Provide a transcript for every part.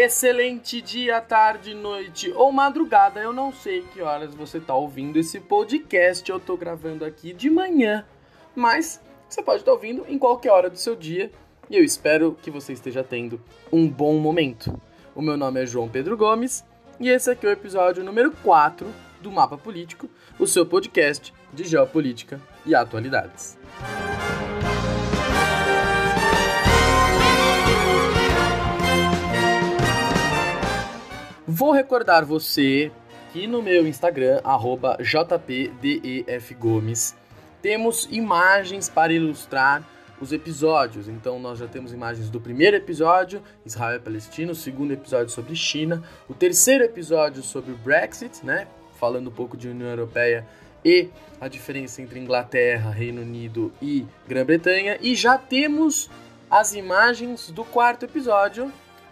Excelente dia, tarde, noite ou madrugada. Eu não sei que horas você está ouvindo esse podcast. Eu estou gravando aqui de manhã, mas você pode estar tá ouvindo em qualquer hora do seu dia e eu espero que você esteja tendo um bom momento. O meu nome é João Pedro Gomes e esse aqui é o episódio número 4 do Mapa Político, o seu podcast de geopolítica e atualidades. Vou recordar você que no meu Instagram, jpdefgomes, temos imagens para ilustrar os episódios. Então nós já temos imagens do primeiro episódio, Israel e Palestina, o segundo episódio sobre China, o terceiro episódio sobre o Brexit, né? Falando um pouco de União Europeia e a diferença entre Inglaterra, Reino Unido e Grã-Bretanha. E já temos as imagens do quarto episódio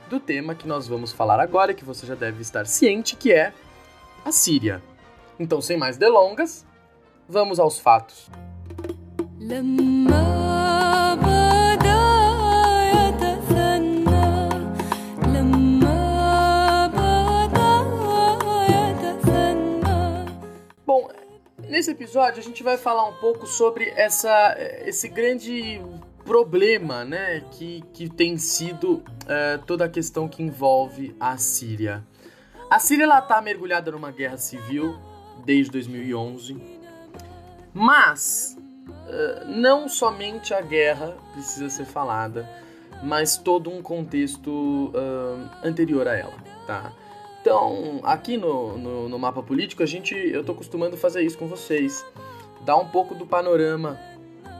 do tema que nós vamos falar agora, que você já deve estar ciente, que é a Síria. Então, sem mais delongas, vamos aos fatos. Bom, nesse episódio a gente vai falar um pouco sobre essa, esse grande problema né, que, que tem sido uh, toda a questão que envolve a Síria. A Síria está mergulhada numa guerra civil desde 2011, mas uh, não somente a guerra precisa ser falada, mas todo um contexto uh, anterior a ela, tá? Então, aqui no, no, no, mapa político, a gente, eu estou acostumando fazer isso com vocês, dar um pouco do panorama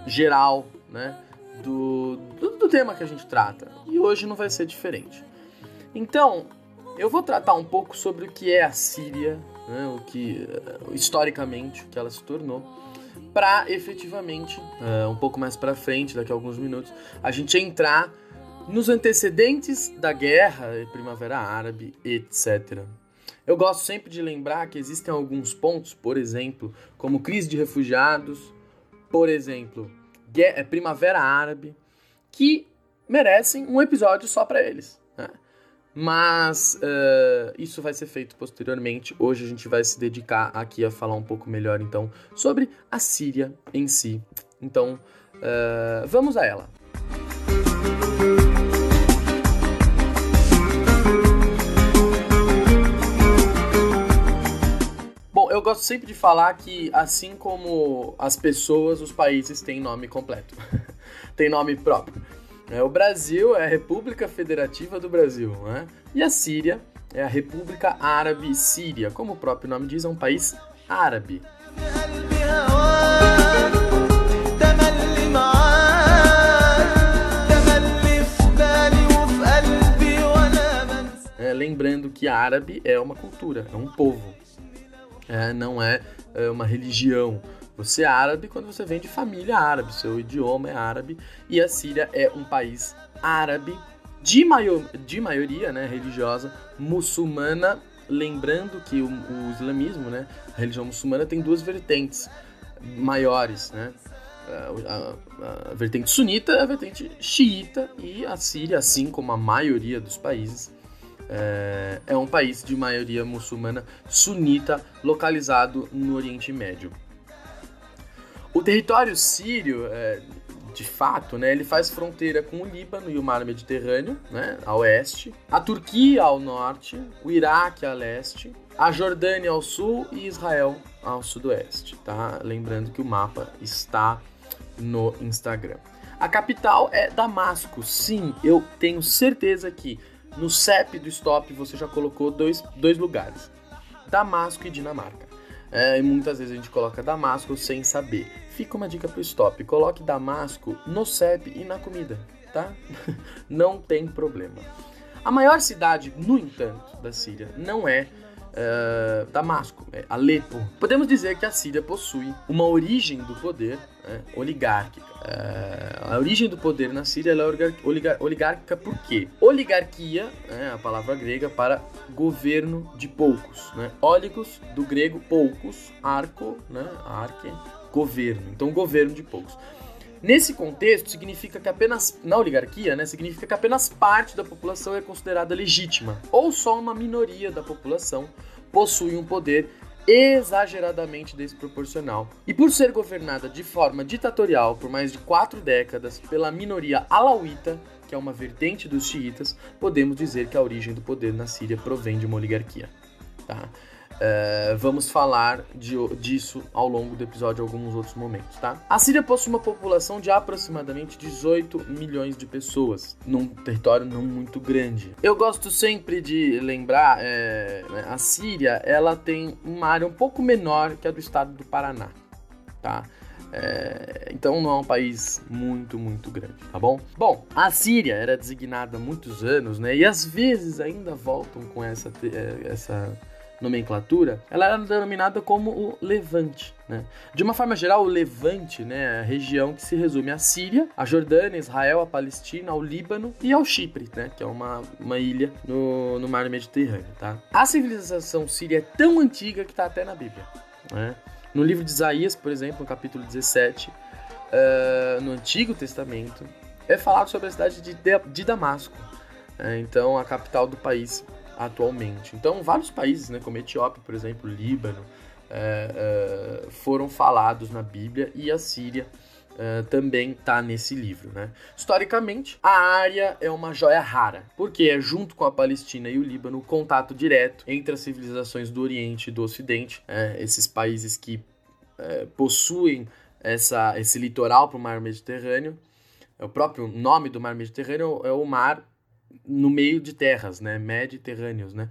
geral, né? Do, do, do tema que a gente trata. E hoje não vai ser diferente. Então, eu vou tratar um pouco sobre o que é a Síria, né, o que historicamente o que ela se tornou, para efetivamente uh, um pouco mais para frente, daqui a alguns minutos, a gente entrar nos antecedentes da guerra, Primavera Árabe, etc. Eu gosto sempre de lembrar que existem alguns pontos, por exemplo, como crise de refugiados, por exemplo, é Primavera Árabe, que merecem um episódio só para eles. Né? Mas uh, isso vai ser feito posteriormente. Hoje a gente vai se dedicar aqui a falar um pouco melhor então sobre a Síria em si. Então uh, vamos a ela. Gosto sempre de falar que, assim como as pessoas, os países têm nome completo, tem nome próprio. É, o Brasil é a República Federativa do Brasil, né? e a Síria é a República Árabe Síria. Como o próprio nome diz, é um país árabe. É, lembrando que árabe é uma cultura, é um povo é, não é, é uma religião. Você é árabe quando você vem de família árabe, seu idioma é árabe, e a Síria é um país árabe de, maior, de maioria né, religiosa muçulmana, lembrando que o, o, islamismo, né, a religião muçulmana, tem duas vertentes maiores, né? A, a, a vertente sunita, a vertente xiita, e a Síria, assim como a maioria dos países, é, é um país de maioria muçulmana sunita, localizado no Oriente Médio. O território sírio, é, de fato, né, ele faz fronteira com o Líbano e o Mar Mediterrâneo, né, a oeste, a Turquia ao norte, o Iraque a leste, a Jordânia ao sul e Israel ao sudoeste, tá? Lembrando que o mapa está no Instagram. A capital é Damasco. Sim, eu tenho certeza que no CEP do stop você já colocou dois, dois lugares: Damasco e Dinamarca. É, e muitas vezes a gente coloca Damasco sem saber. Fica uma dica pro stop: coloque Damasco no CEP e na comida, tá? não tem problema. A maior cidade, no entanto, da Síria não é uh, Damasco, é Alepo. Podemos dizer que a Síria possui uma origem do poder né, oligárquica. Uh, a origem do poder na Síria é oligar oligárquica por quê? Oligarquia, né, a palavra grega para governo de poucos. Né? Óligos, do grego poucos, arco, né, arque, governo. Então, governo de poucos. Nesse contexto, significa que apenas, na oligarquia, né, significa que apenas parte da população é considerada legítima, ou só uma minoria da população possui um poder exageradamente desproporcional. E por ser governada de forma ditatorial por mais de quatro décadas pela minoria alauíta, que é uma vertente dos xiitas, podemos dizer que a origem do poder na Síria provém de uma oligarquia. Tá? É, vamos falar de, disso ao longo do episódio em alguns outros momentos, tá? A Síria possui uma população de aproximadamente 18 milhões de pessoas, num território não muito grande. Eu gosto sempre de lembrar, é, a Síria, ela tem uma área um pouco menor que a do estado do Paraná, tá? É, então não é um país muito, muito grande, tá bom? Bom, a Síria era designada há muitos anos, né? E às vezes ainda voltam com essa, essa nomenclatura, ela era denominada como o Levante. Né? De uma forma geral, o Levante né, é a região que se resume à Síria, a Jordânia, Israel, a Palestina, ao Líbano e ao Chipre, né, que é uma, uma ilha no, no mar Mediterrâneo. Tá? A civilização síria é tão antiga que está até na Bíblia. Né? No livro de Isaías, por exemplo, no capítulo 17, uh, eh, no Antigo Testamento, é falado sobre a cidade de, de Damasco, é, então a capital do país atualmente. Então, vários países, né, como Etiópia, por exemplo, Líbano, é, é, foram falados na Bíblia e a Síria é, também está nesse livro. Né? Historicamente, a área é uma joia rara, porque é junto com a Palestina e o Líbano o contato direto entre as civilizações do Oriente e do Ocidente, é, esses países que é, possuem essa, esse litoral para o mar Mediterrâneo. O próprio nome do mar Mediterrâneo é o mar no meio de terras, né, mediterrâneos, né?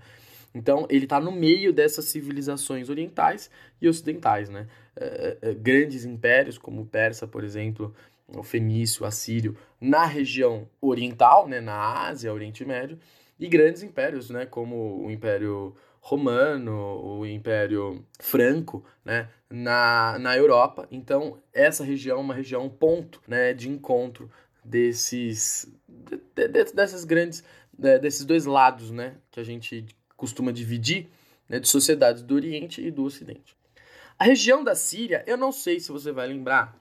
Então, ele está no meio dessas civilizações orientais e ocidentais, né? É, é, grandes impérios, como o Persa, por exemplo, o Fenício, o Assírio, na região oriental, né, na Ásia, Oriente Médio, e grandes impérios, né, como o Império Romano, o Império Franco, né, na, na Europa. Então, essa região é uma região ponto, né, de encontro desses de, de, dessas grandes de, desses dois lados, né, que a gente costuma dividir, né, de sociedades do Oriente e do Ocidente. A região da Síria, eu não sei se você vai lembrar,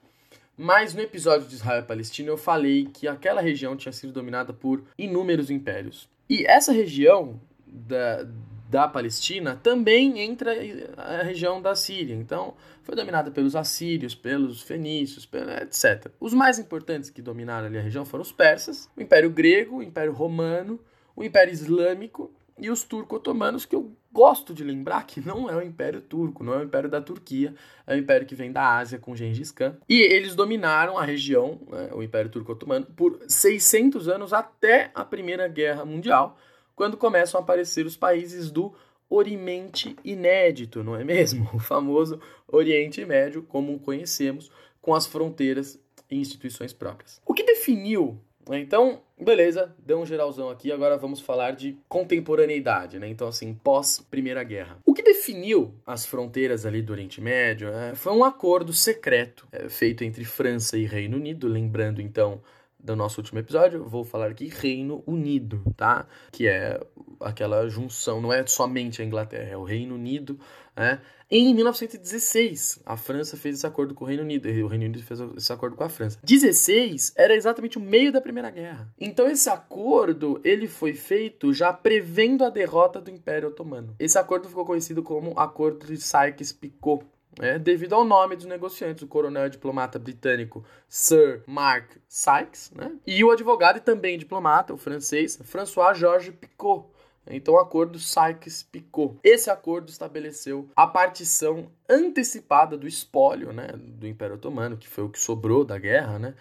mas no episódio de Israel e Palestina eu falei que aquela região tinha sido dominada por inúmeros impérios. E essa região da, da Palestina também entra a região da Síria. Então, foi dominada pelos assírios, pelos fenícios, etc. Os mais importantes que dominaram ali a região foram os persas, o Império Grego, o Império Romano, o Império Islâmico e os turco-otomanos, que eu gosto de lembrar que não é o Império Turco, não é o Império da Turquia, é o Império que vem da Ásia com Gengis Khan. E eles dominaram a região, né, o Império Turco-Otomano, por 600 anos até a Primeira Guerra Mundial, quando começam a aparecer os países do Oriente Inédito, não é mesmo? O famoso Oriente Médio, como o conhecemos, com as fronteiras e instituições próprias. O que definiu né? então, beleza, deu um geralzão aqui, agora vamos falar de contemporaneidade, né? Então, assim, pós-Primeira Guerra. O que definiu as fronteiras ali do Oriente Médio é, foi um acordo secreto é, feito entre França e Reino Unido, lembrando então do nosso último episódio, vou falar aqui Reino Unido, tá? Que é aquela junção, não é somente a Inglaterra, é o Reino Unido, né? Em 1916, a França fez esse acordo com o Reino Unido, e o Reino Unido fez esse acordo com a França. 16 era exatamente o meio da Primeira Guerra. Então esse acordo, ele foi feito já prevendo a derrota do Império Otomano. Esse acordo ficou conhecido como Acordo de Sykes-Picot é, devido ao nome dos negociantes, o coronel diplomata britânico Sir Mark Sykes, né? e o advogado e também diplomata, o francês François Georges Picot. Então, o acordo Sykes-Picot. Esse acordo estabeleceu a partição antecipada do espólio né, do Império Otomano, que foi o que sobrou da guerra, né?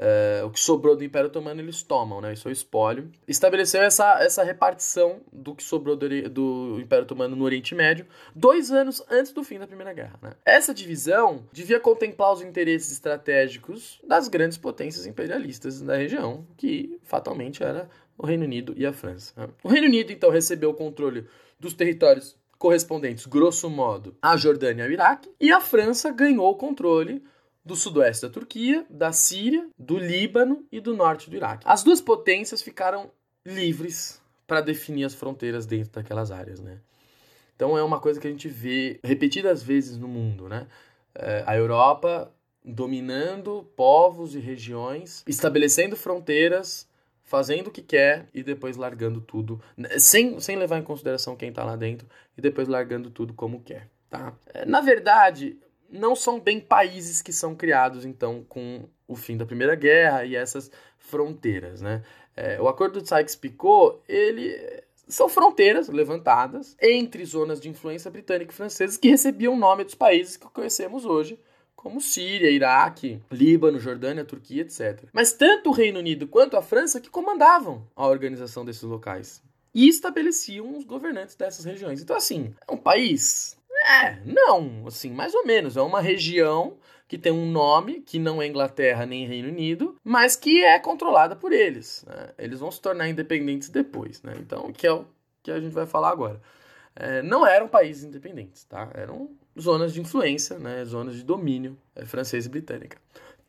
Uh, o que sobrou do Império Otomano eles tomam, né? Isso é o espólio. Estabeleceu essa, essa repartição do que sobrou do, do, Império Otomano no Oriente Médio, dois anos antes do fim da Primeira Guerra. Né? Essa divisão devia contemplar os interesses estratégicos das grandes potências imperialistas da região, que fatalmente era o Reino Unido e a França. Né? O Reino Unido, então, recebeu o controle dos territórios correspondentes, grosso modo, à Jordânia e ao Iraque, e a França ganhou o controle do sudoeste da Turquia, da Síria, do Líbano e do norte do Iraque. As duas potências ficaram livres para definir as fronteiras dentro daquelas áreas, né? Então é uma coisa que a gente vê repetidas vezes no mundo, né? É, a Europa dominando povos e regiões, estabelecendo fronteiras, fazendo o que quer e depois largando tudo, né, sem, sem levar em consideração quem está lá dentro, e depois largando tudo como quer. Tá? É, na verdade, não são bem países que são criados, então, com o fim da Primeira Guerra e essas fronteiras. Né? É, o Acordo de Sykes-Picot, ele são fronteiras levantadas entre zonas de influência britânica e francesa que recebiam o nome dos países que conhecemos hoje, como Síria, Iraque, Líbano, Jordânia, Turquia, etc. Mas tanto o Reino Unido quanto a França que comandavam a organização desses locais e estabeleciam os governantes dessas regiões. Então, assim, é um país? É, não, assim, mais ou menos. É uma região que tem um nome que não é Inglaterra nem Reino Unido, mas que é controlada por eles. Né? Eles vão se tornar independentes depois, né? Então, que é o que a gente vai falar agora. É, não eram países independentes, tá? Eram zonas de influência, né? Zonas de domínio é, francês e britânica.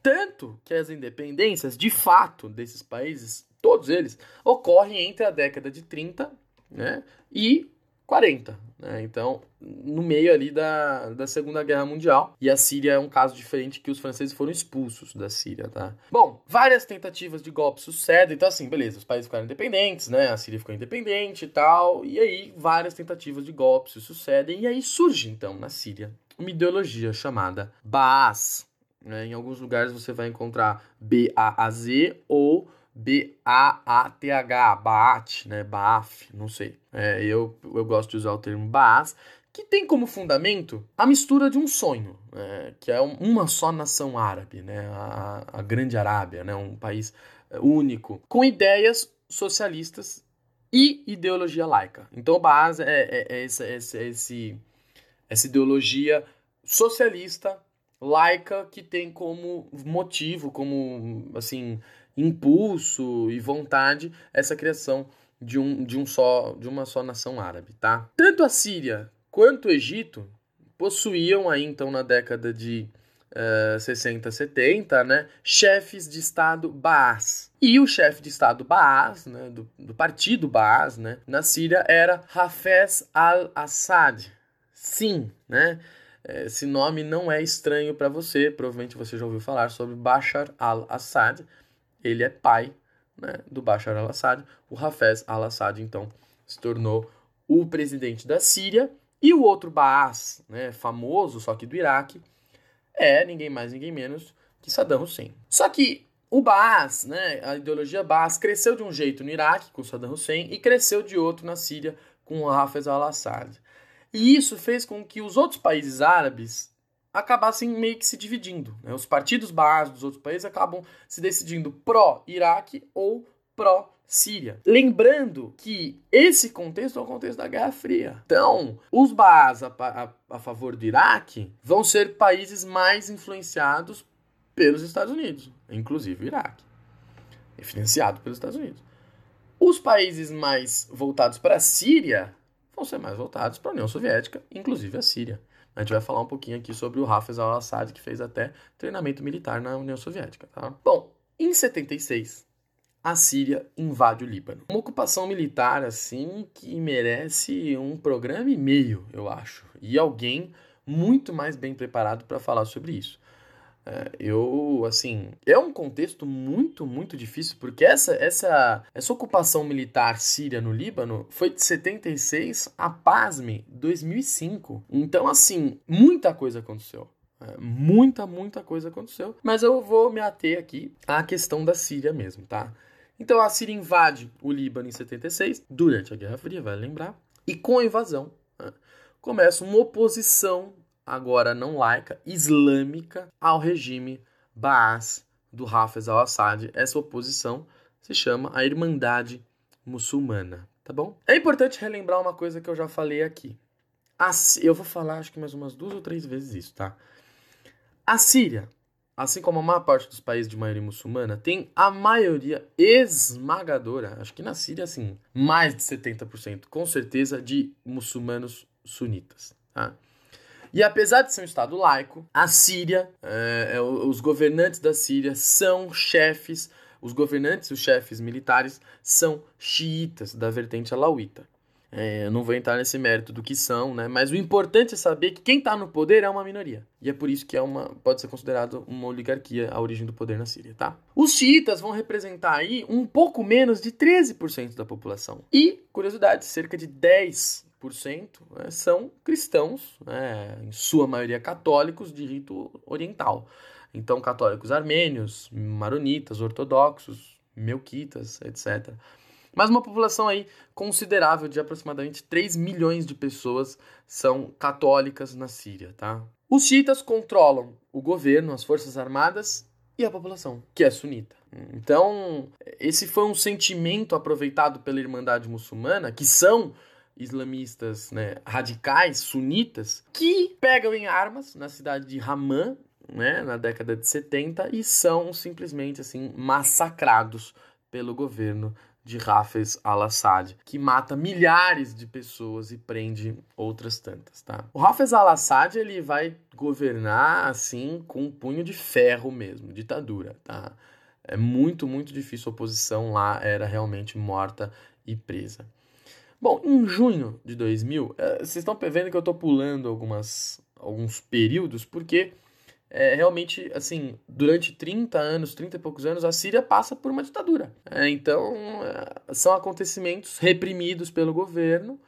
Tanto que as independências, de fato, desses países, todos eles, ocorrem entre a década de 30 né, e 40. Né? Então, no meio ali da, da Segunda Guerra Mundial. E a Síria é um caso diferente que os franceses foram expulsos da Síria, tá? Bom, várias tentativas de golpe sucedem. Então, assim, beleza, os países ficaram independentes, né? A Síria ficou independente e tal. E aí, várias tentativas de golpe se sucedem. E aí surge, então, na Síria, uma ideologia chamada Baas. Né? Em alguns lugares você vai encontrar B-A-A-Z ou B-A-A-T-H, Baat, né? Baaf, não sei. É, eu, eu gosto de usar o termo Baas, que tem como fundamento a mistura de um sonho, é, que é uma só nação árabe, né? A, a Grande Arábia, né? Um país é, único, com ideias socialistas e ideologia laica. Então, o Baas é, é, é, essa, esse, essa ideologia socialista, laica, que tem como motivo, como, assim, impulso e vontade essa criação de, um, de, um só, de uma só nação árabe, tá? Tanto a Síria quanto o Egito possuíam aí, então, na década de uh, 60, 70, né, chefes de Estado Baas. E o chefe de Estado Baas, né, do, do partido Baas, né, na Síria era Hafez al-Assad. Sim, né? Esse nome não é estranho para você, provavelmente você já ouviu falar sobre Bashar al-Assad, ele é pai né, do Bashar al-Assad. O Hafez al-Assad, então, se tornou o presidente da Síria. E o outro Baas, né, famoso, só que do Iraque, é ninguém mais, ninguém menos que Saddam Hussein. Só que o Baas, né, a ideologia Baas, cresceu de um jeito no Iraque, com Saddam Hussein, e cresceu de outro na Síria, com o Hafez al-Assad. E isso fez com que os outros países árabes acabassem meio que se dividindo. Né? Os partidos básicos dos outros países acabam se decidindo pró-Iraque ou pró-Síria. Lembrando que esse contexto é o contexto da Guerra Fria. Então, os Baas a, a, a favor do Iraque vão ser países mais influenciados pelos Estados Unidos, inclusive o Iraque, financiado pelos Estados Unidos. Os países mais voltados para a Síria vão ser mais voltados para a União Soviética, inclusive a Síria. A gente vai falar um pouquinho aqui sobre o Hafez al-Assad, que fez até treinamento militar na União Soviética. Tá? Bom, em 76, a Síria invade o Líbano. Uma ocupação militar, assim, que merece um programa e meio, eu acho. E alguém muito mais bem preparado para falar sobre isso. É, eu, assim, é um contexto muito, muito difícil, porque essa, essa, essa ocupação militar síria no Líbano foi de 76 a, pasme, 2005. Então, assim, muita coisa aconteceu. É, muita, muita coisa aconteceu. Mas eu vou me ater aqui à questão da Síria mesmo, tá? Então a Síria invade o Líbano em 76, durante a Guerra Fria, vai lembrar. E com a invasão, né, começa uma oposição agora não laica, islâmica, ao regime Baas do Hafez al-Assad. Essa oposição se chama a Irmandade Muçulmana, tá bom? É importante relembrar uma coisa que eu já falei aqui. eu vou falar acho que mais umas duas ou três vezes isso, tá? A Síria, assim como a maior parte dos países de maioria muçulmana, tem a maioria esmagadora, acho que na Síria, assim, mais de 70%, com certeza, de muçulmanos sunitas, tá? E apesar de ser um Estado laico, a Síria, é, é, os governantes da Síria são chefes, os governantes, os chefes militares, são xiitas da vertente alauíta. É, eu não vou entrar nesse mérito do que são, né? Mas o importante é saber que quem está no poder é uma minoria. E é por isso que é uma, pode ser considerado uma oligarquia a origem do poder na Síria, tá? Os xiitas vão representar aí um pouco menos de 13% da população. E, curiosidade, cerca de 10 né, são cristãos, né, em sua maioria católicos de rito oriental. Então, católicos armênios, maronitas, ortodoxos, melquitas, etc. Mas uma população aí considerável de aproximadamente 3 milhões de pessoas são católicas na Síria, tá? Os xiitas controlam o governo, as forças armadas e a população, que é sunita. Então, esse foi um sentimento aproveitado pela Irmandade Muçulmana, que são islamistas né, radicais, sunitas, que pegam em armas na cidade de Haman, né, na década de 70, e são simplesmente assim massacrados pelo governo de Hafez al-Assad, que mata milhares de pessoas e prende outras tantas, tá? O Hafez al-Assad, ele vai governar assim com um punho de ferro mesmo, ditadura, tá? É muito, muito difícil, a oposição lá era realmente morta e presa. Bom, em junho de 2000, eh, vocês estão vendo que eu estou pulando algumas, alguns períodos, porque é, realmente, assim, durante 30 anos, 30 e poucos anos, a Síria passa por uma ditadura. É, então, é, são acontecimentos reprimidos pelo governo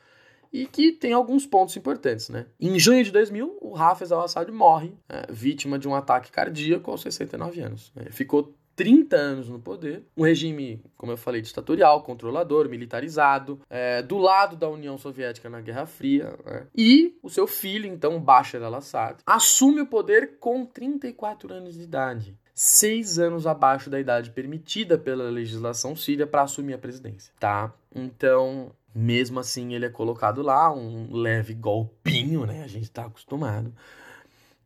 e que tem alguns pontos importantes, né? Em junho de 2000, o Hafez al-Assad morre, vítima de um ataque cardíaco aos 69 anos. Ficou 30 anos no poder, um regime, como eu falei, ditatorial, controlador, militarizado, é, do lado da União Soviética na Guerra Fria, né? e o seu filho, então, Bashar al-Assad, assume o poder com 34 anos de idade. Seis anos abaixo da idade permitida pela legislação síria para assumir a presidência, tá? Então, mesmo assim, ele é colocado lá, um leve golpinho, né? A gente está acostumado.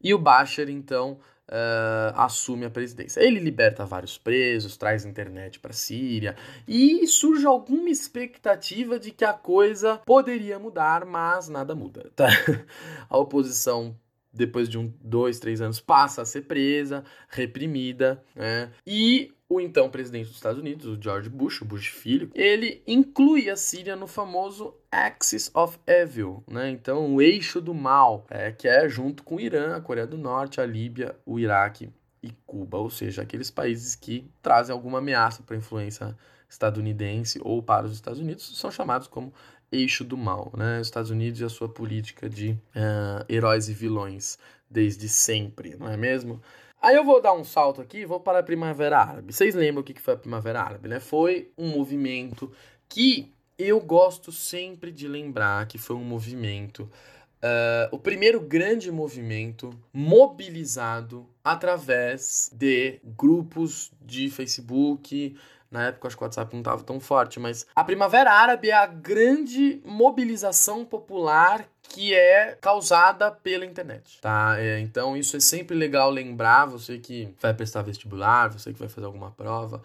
E o Bashar, então, uh, assume a presidência. Ele liberta vários presos, traz internet para a Síria e surge alguma expectativa de que a coisa poderia mudar, mas nada muda. Tá? A oposição depois de um, dois, três anos, passa a ser presa, reprimida, né? E o então presidente dos Estados Unidos, o George Bush, o Bush filho, ele inclui a Síria no famoso Axis of Evil, né? Então, o eixo do mal, é, que é junto com o Irã, a Coreia do Norte, a Líbia, o Iraque e Cuba, ou seja, aqueles países que trazem alguma ameaça para a influência estadunidense ou para os Estados Unidos, são chamados como eixo do mal, né? Os Estados Unidos e a sua política de uh, heróis e vilões desde sempre, não é mesmo? Aí eu vou dar um salto aqui, vou para a Primavera Árabe. Vocês lembram o que foi a Primavera Árabe, né? Foi um movimento que eu gosto sempre de lembrar que foi um movimento, uh, o primeiro grande movimento mobilizado através de grupos de Facebook, na época, acho que o WhatsApp não estava tão forte, mas a Primavera Árabe é a grande mobilização popular que é causada pela internet, tá? É, então, isso é sempre legal lembrar, você que vai prestar vestibular, você que vai fazer alguma prova,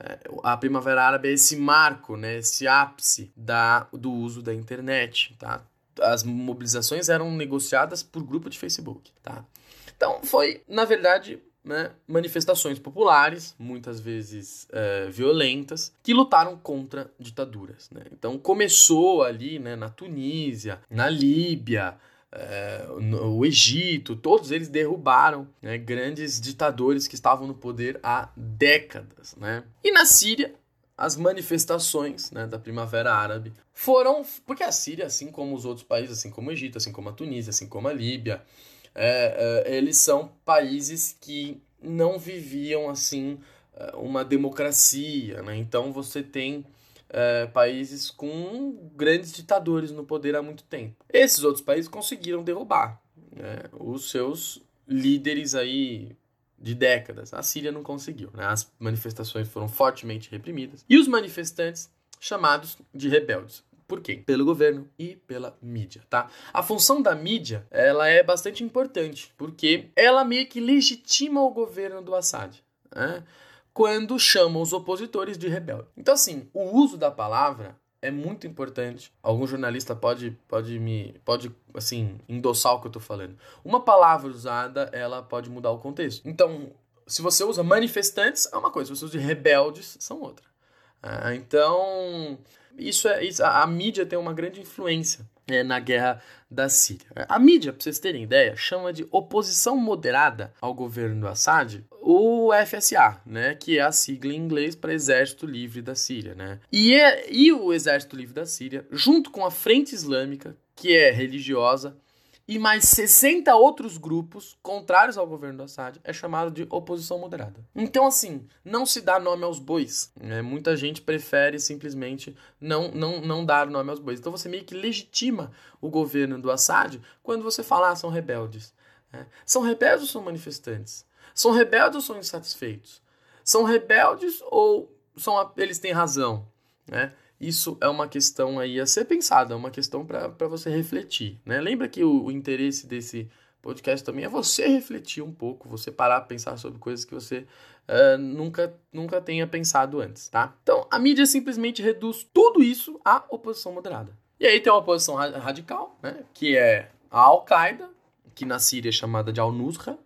é, a Primavera Árabe é esse marco, né, esse ápice da, do uso da internet, tá? As mobilizações eram negociadas por grupo de Facebook, tá? Então, foi, na verdade, né, manifestações populares, muitas vezes é, violentas, que lutaram contra ditaduras. Né? Então começou ali né, na Tunísia, na Líbia, é, Egito, todos eles derrubaram né, grandes ditadores que estavam no poder há décadas. Né? E na Síria, as manifestações né, da Primavera Árabe foram. Porque a Síria, assim como os outros países, assim como o Egito, assim como a Tunísia, assim como a Líbia, é, é, eles são países que não viviam assim é, uma democracia, né? Então você tem é, países com grandes ditadores no poder há muito tempo. Esses outros países conseguiram derrubar né, os seus líderes aí de décadas. A Síria não conseguiu. Né? As manifestações foram fortemente reprimidas e os manifestantes chamados de rebeldes. Por quê? Pelo governo e pela mídia, tá? A função da mídia, ela é bastante importante, porque ela meio que legitima o governo do Assad, né? Quando chama os opositores de rebelde. Então, assim, o uso da palavra é muito importante. Algum jornalista pode, pode me pode assim endossar o que eu tô falando. Uma palavra usada, ela pode mudar o contexto. Então, se você usa manifestantes, é uma coisa, se você usa rebeldes, são outra. Ah, então, isso é isso, a, a mídia tem uma grande influência é, na guerra da Síria. A mídia, para vocês terem ideia, chama de oposição moderada ao governo do Assad o FSA, né, que é a sigla em inglês para Exército Livre da Síria, né? E, é, e o Exército Livre da Síria, junto com a Frente Islâmica, que é religiosa, e mais 60 outros grupos contrários ao governo do Assad é chamado de oposição moderada. Então, assim, não se dá nome aos bois. Né? Muita gente prefere simplesmente não, não, não dar nome aos bois. Então, você meio que legitima o governo do Assad quando você fala, ah, são rebeldes. Né? São rebeldes ou são manifestantes? São rebeldes ou são insatisfeitos? São rebeldes ou são eles têm razão? Né? Isso é uma questão aí a ser pensada, é uma questão para você refletir. Né? Lembra que o, o, interesse desse podcast também é você refletir um pouco, você parar a pensar sobre coisas que você uh, nunca, nunca tenha pensado antes, tá? Então, a mídia simplesmente reduz tudo isso à oposição moderada. E aí tem uma oposição radical, né? que é a Al-Qaeda, que na Síria é chamada de Al-Nusra,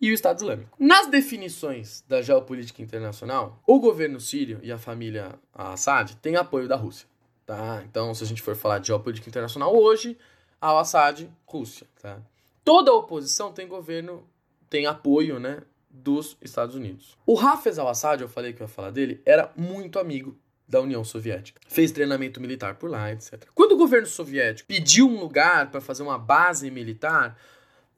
e o Estado Islâmico. Nas definições da geopolítica internacional, o governo sírio e a família Assad têm apoio da Rússia. Tá? Então, se a gente for falar de geopolítica internacional hoje, ao Assad, Rússia. Tá? Toda a oposição tem governo, tem apoio né, dos Estados Unidos. O Hafez al-Assad, eu falei que eu ia falar dele, era muito amigo da União Soviética. Fez treinamento militar por lá, etc. Quando o governo soviético pediu um lugar para fazer uma base militar,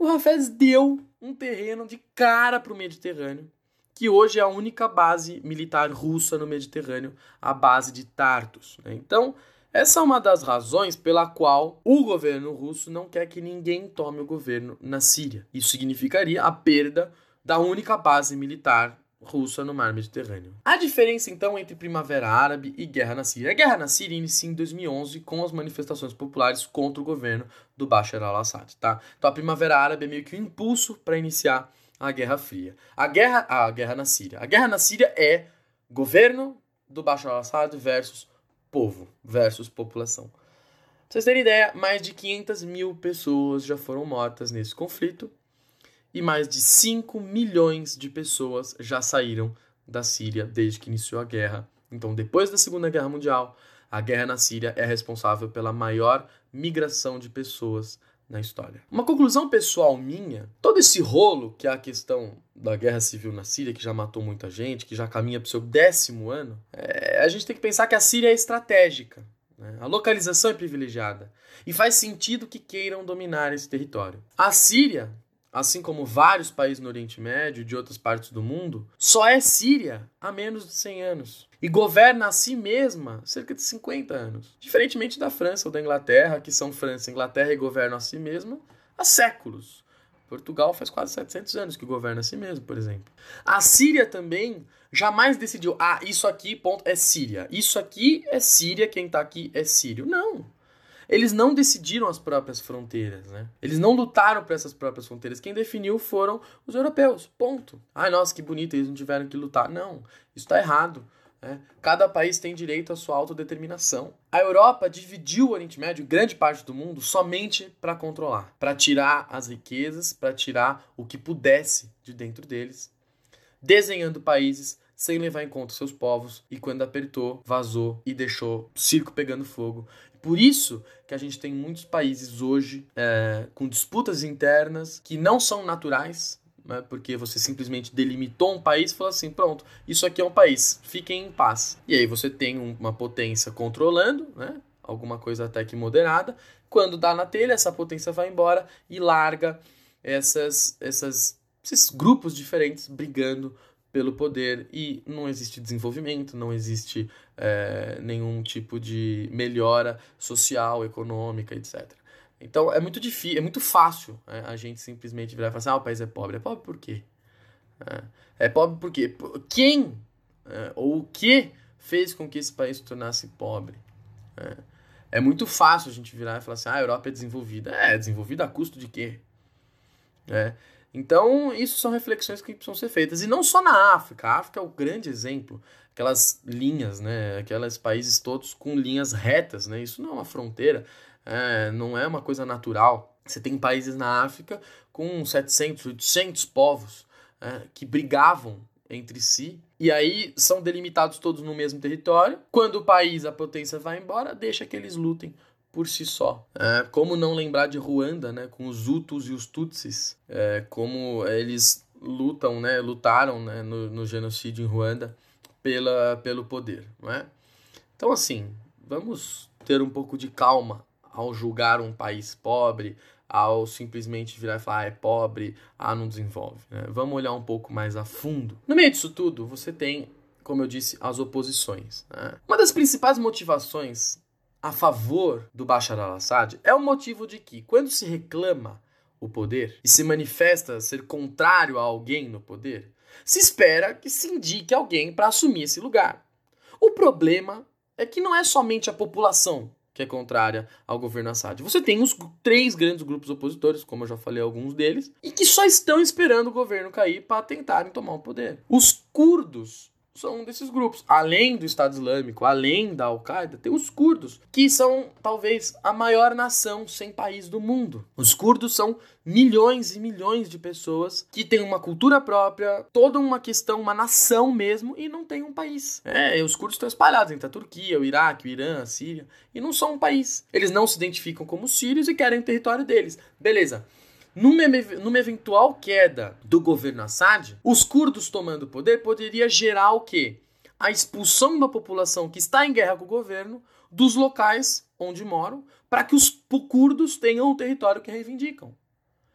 o Hafez deu um terreno de cara para o Mediterrâneo, que hoje é a única base militar russa no Mediterrâneo, a base de Tartus. Né? Então, essa é uma das razões pela qual o governo russo não quer que ninguém tome o governo na Síria. Isso significaria a perda da única base militar russa no mar Mediterrâneo. A diferença então entre Primavera Árabe e Guerra na Síria. A Guerra na Síria inicia em 2011 com as manifestações populares contra o governo do Bashar al-Assad, tá? Então a Primavera Árabe é meio que um impulso para iniciar a Guerra Fria. A guerra, a guerra na Síria. A guerra na Síria é governo do Bashar al-Assad versus povo, versus população. Pra vocês terem ideia, mais de 500 mil pessoas já foram mortas nesse conflito e mais de 5 milhões de pessoas já saíram da Síria desde que iniciou a guerra. Então, depois da Segunda Guerra Mundial, a guerra na Síria é responsável pela maior migração de pessoas na história. Uma conclusão pessoal minha, todo esse rolo que é a questão da guerra civil na Síria, que já matou muita gente, que já caminha para o seu décimo ano, é, a gente tem que pensar que a Síria é estratégica. Né? A localização é privilegiada. E faz sentido que queiram dominar esse território. A Síria assim como vários países no Oriente Médio e de outras partes do mundo, só é Síria há menos de 100 anos e governa a si mesma cerca de 50 anos. Diferentemente da França ou da Inglaterra, que são França e Inglaterra e governam a si mesma há séculos. Portugal faz quase 700 anos que governa a si mesmo, por exemplo. A Síria também jamais decidiu, ah, isso aqui, ponto, é Síria. Isso aqui é Síria, quem está aqui é sírio. Não eles não decidiram as próprias fronteiras, né? Eles não lutaram por essas próprias fronteiras. Quem definiu foram os europeus. Ponto. Ai, nossa, que bonito, eles não tiveram que lutar. Não, isso está errado. Né? Cada país tem direito à sua autodeterminação. A Europa dividiu o Oriente Médio, grande parte do mundo, somente para controlar, para tirar as riquezas, para tirar o que pudesse de dentro deles, desenhando países sem levar em conta seus povos e quando apertou, vazou e deixou o circo pegando fogo por isso que a gente tem muitos países hoje é, com disputas internas que não são naturais, né, porque você simplesmente delimitou um país e falou assim: pronto, isso aqui é um país, fiquem em paz. E aí você tem uma potência controlando, né, alguma coisa até que moderada. Quando dá na telha, essa potência vai embora e larga essas, essas, esses grupos diferentes brigando pelo poder e não existe desenvolvimento, não existe é, nenhum tipo de melhora social, econômica, etc. Então é muito difícil, é muito fácil né, a gente simplesmente virar e falar assim, ah, o país é pobre. É pobre por quê? É, é pobre por quê? Quem é, ou o que fez com que esse país se tornasse pobre? É, é muito fácil a gente virar e falar assim, ah, a Europa é desenvolvida. É, desenvolvida a custo de quê? É, então, isso são reflexões que precisam ser feitas. E não só na África. A África é o grande exemplo. Aquelas linhas, né? Aqueles países todos com linhas retas, né? Isso não é uma fronteira, é, não é uma coisa natural. Você tem países na África com 700, 800 povos é, que brigavam entre si. E aí são delimitados todos no mesmo território. Quando o país, a potência vai embora, deixa que eles lutem por si só. É, como não lembrar de Ruanda, né, com os Hutus e os Tutsis, é, como eles lutam, né, lutaram né, no, no genocídio em Ruanda pela, pelo poder. Não é? Então, assim, vamos ter um pouco de calma ao julgar um país pobre, ao simplesmente virar e falar ah, é pobre, ah, não desenvolve. Né? Vamos olhar um pouco mais a fundo. No meio disso tudo, você tem, como eu disse, as oposições. Né? Uma das principais motivações a favor do Bashar al-Assad é o motivo de que, quando se reclama o poder e se manifesta ser contrário a alguém no poder, se espera que se indique alguém para assumir esse lugar. O problema é que não é somente a população que é contrária ao governo Assad. Você tem os três grandes grupos opositores, como eu já falei alguns deles, e que só estão esperando o governo cair para tentarem tomar o poder. Os curdos são um desses grupos. Além do Estado Islâmico, além da Al-Qaeda, tem os curdos, que são talvez a maior nação sem país do mundo. Os curdos são milhões e milhões de pessoas que têm uma cultura própria, toda uma questão, uma nação mesmo, e não tem um país. É, os curdos estão espalhados entre a Turquia, o Iraque, o Irã, a Síria, e não são um país. Eles não se identificam como sírios e querem o território deles. Beleza. Numa, numa eventual queda do governo Assad, os curdos tomando o poder poderia gerar o quê? A expulsão da população que está em guerra com o governo dos locais onde moram, para que os curdos tenham o território que reivindicam.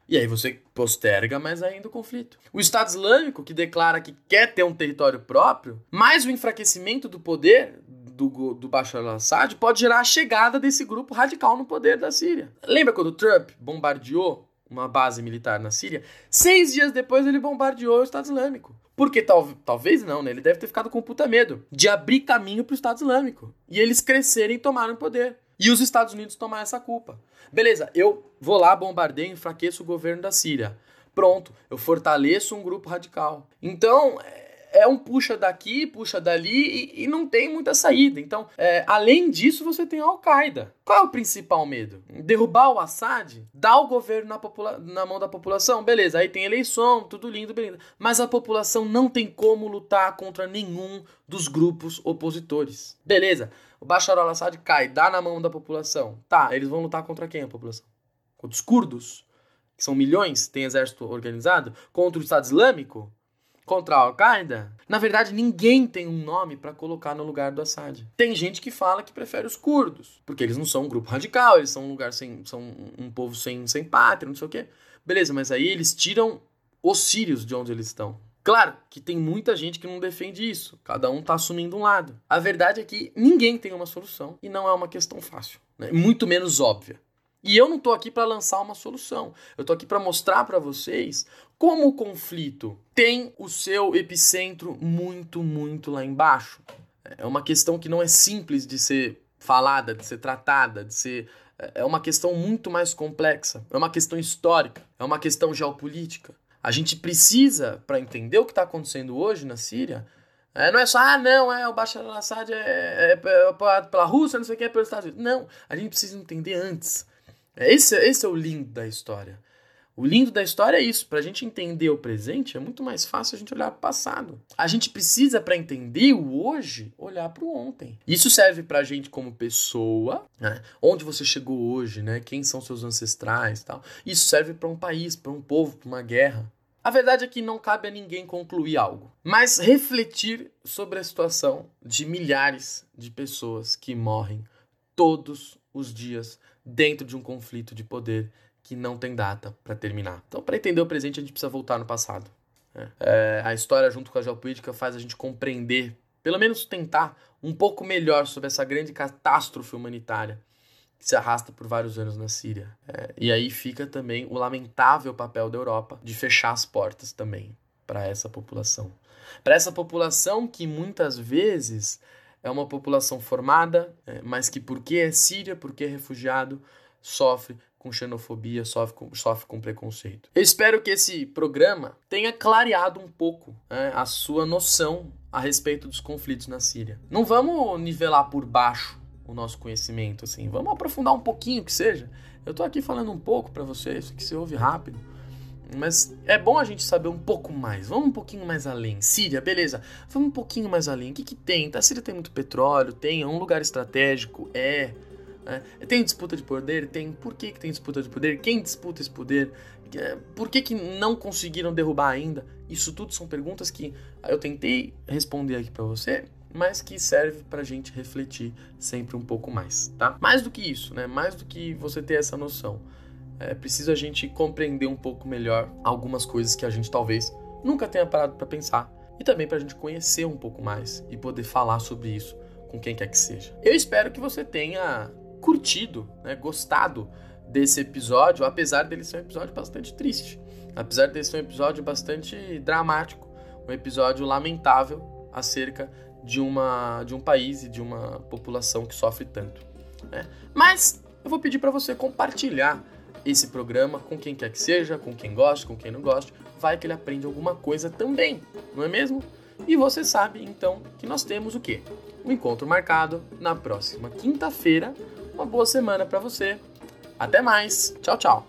E aí você posterga mais ainda o conflito. O Estado Islâmico, que declara que quer ter um território próprio, mais o enfraquecimento do poder do, do Bashar al-Assad pode gerar a chegada desse grupo radical no poder da Síria. Lembra quando Trump bombardeou uma base militar na Síria, seis dias depois ele bombardeou o Estado Islâmico. Porque tal, talvez não, né? Ele deve ter ficado com puta medo de abrir caminho para o Estado Islâmico. E eles crescerem e tomarem poder. E os Estados Unidos tomar essa culpa. Beleza, eu vou lá, bombardeio, enfraqueço o governo da Síria. Pronto, eu fortaleço um grupo radical. Então, é um puxa daqui, puxa dali e, e não tem muita saída. Então, é, além disso, você tem a Al-Qaeda. Qual é o principal medo? Derrubar o Assad? Dar o governo na, na mão da população? Beleza, aí tem eleição, tudo lindo, beleza. Mas a população não tem como lutar contra nenhum dos grupos opositores. Beleza, o Bashar al-Assad cai, dá na mão da população. Tá, eles vão lutar contra quem a população? Contra os curdos? Que são milhões, tem exército organizado? Contra o Estado Islâmico? Contra a Al-Qaeda, na verdade ninguém tem um nome para colocar no lugar do Assad. Tem gente que fala que prefere os curdos, porque eles não são um grupo radical, eles são um lugar sem, são um povo sem, sem pátria, não sei o quê. Beleza, mas aí eles tiram os sírios de onde eles estão. Claro que tem muita gente que não defende isso, cada um está assumindo um lado. A verdade é que ninguém tem uma solução e não é uma questão fácil, né? muito menos óbvia. E eu não estou aqui para lançar uma solução. Eu estou aqui para mostrar para vocês como o conflito tem o seu epicentro muito, muito lá embaixo. É uma questão que não é simples de ser falada, de ser tratada, de ser é uma questão muito mais complexa. É uma questão histórica, é uma questão geopolítica. A gente precisa, para entender o que está acontecendo hoje na Síria, é, não é só, ah, não, é, o Bashar al-Assad é, é, é, pela Rússia, não sei o que, é pelos Estados Unidos. Não, a gente precisa entender antes. Esse, esse é o lindo da história. O lindo da história é isso. Para a gente entender o presente, é muito mais fácil a gente olhar para o passado. A gente precisa, para entender o hoje, olhar para o ontem. Isso serve para a gente como pessoa, né? onde você chegou hoje, né? quem são seus ancestrais tal. Isso serve para um país, para um povo, para uma guerra. A verdade é que não cabe a ninguém concluir algo, mas refletir sobre a situação de milhares de pessoas que morrem todos os dias dentro de um conflito de poder que não tem data para terminar. Então, para entender o presente, a gente precisa voltar no passado. Né? É, a história, junto com a geopolítica, faz a gente compreender, pelo menos tentar, um pouco melhor sobre essa grande catástrofe humanitária que se arrasta por vários anos na Síria. É, e aí fica também o lamentável papel da Europa de fechar as portas também para essa população. Para essa população que muitas vezes é uma população formada, é, mas que porque é síria, porque é refugiado, sofre com xenofobia, sofre com, sofre com preconceito. Eu espero que esse programa tenha clareado um pouco é, a sua noção a respeito dos conflitos na Síria. Não vamos nivelar por baixo o nosso conhecimento, assim, vamos aprofundar um pouquinho que seja. Eu tô aqui falando um pouco para vocês, que se ouve rápido, Mas é bom a gente saber um pouco mais. Vamos um pouquinho mais além. Síria, beleza. Vamos um pouquinho mais além. O que, que tem? Tá, a Síria tem muito petróleo, tem, é um lugar estratégico, é. É. Tem disputa de poder? Tem. Por que, que tem disputa de poder? Quem disputa esse poder? É, por que, que não conseguiram derrubar ainda? Isso tudo são perguntas que eu tentei responder aqui para você, mas que serve para a gente refletir sempre um pouco mais, tá? Mais do que isso, né? Mais do que você ter essa noção é preciso a gente compreender um pouco melhor algumas coisas que a gente talvez nunca tenha parado para pensar e também para a gente conhecer um pouco mais e poder falar sobre isso com quem quer que seja. Eu espero que você tenha curtido, né, gostado desse episódio, apesar dele ser um episódio bastante triste, apesar dele ser um episódio bastante dramático, um episódio lamentável acerca de uma de um país e de uma população que sofre tanto. Né? Mas eu vou pedir para você compartilhar esse programa com quem quer que seja, com quem goste, com quem não goste, vai que ele aprende alguma coisa também, não é mesmo? E você sabe então que nós temos o quê? Um encontro marcado na próxima quinta-feira. Uma boa semana para você. Até mais. Tchau, tchau.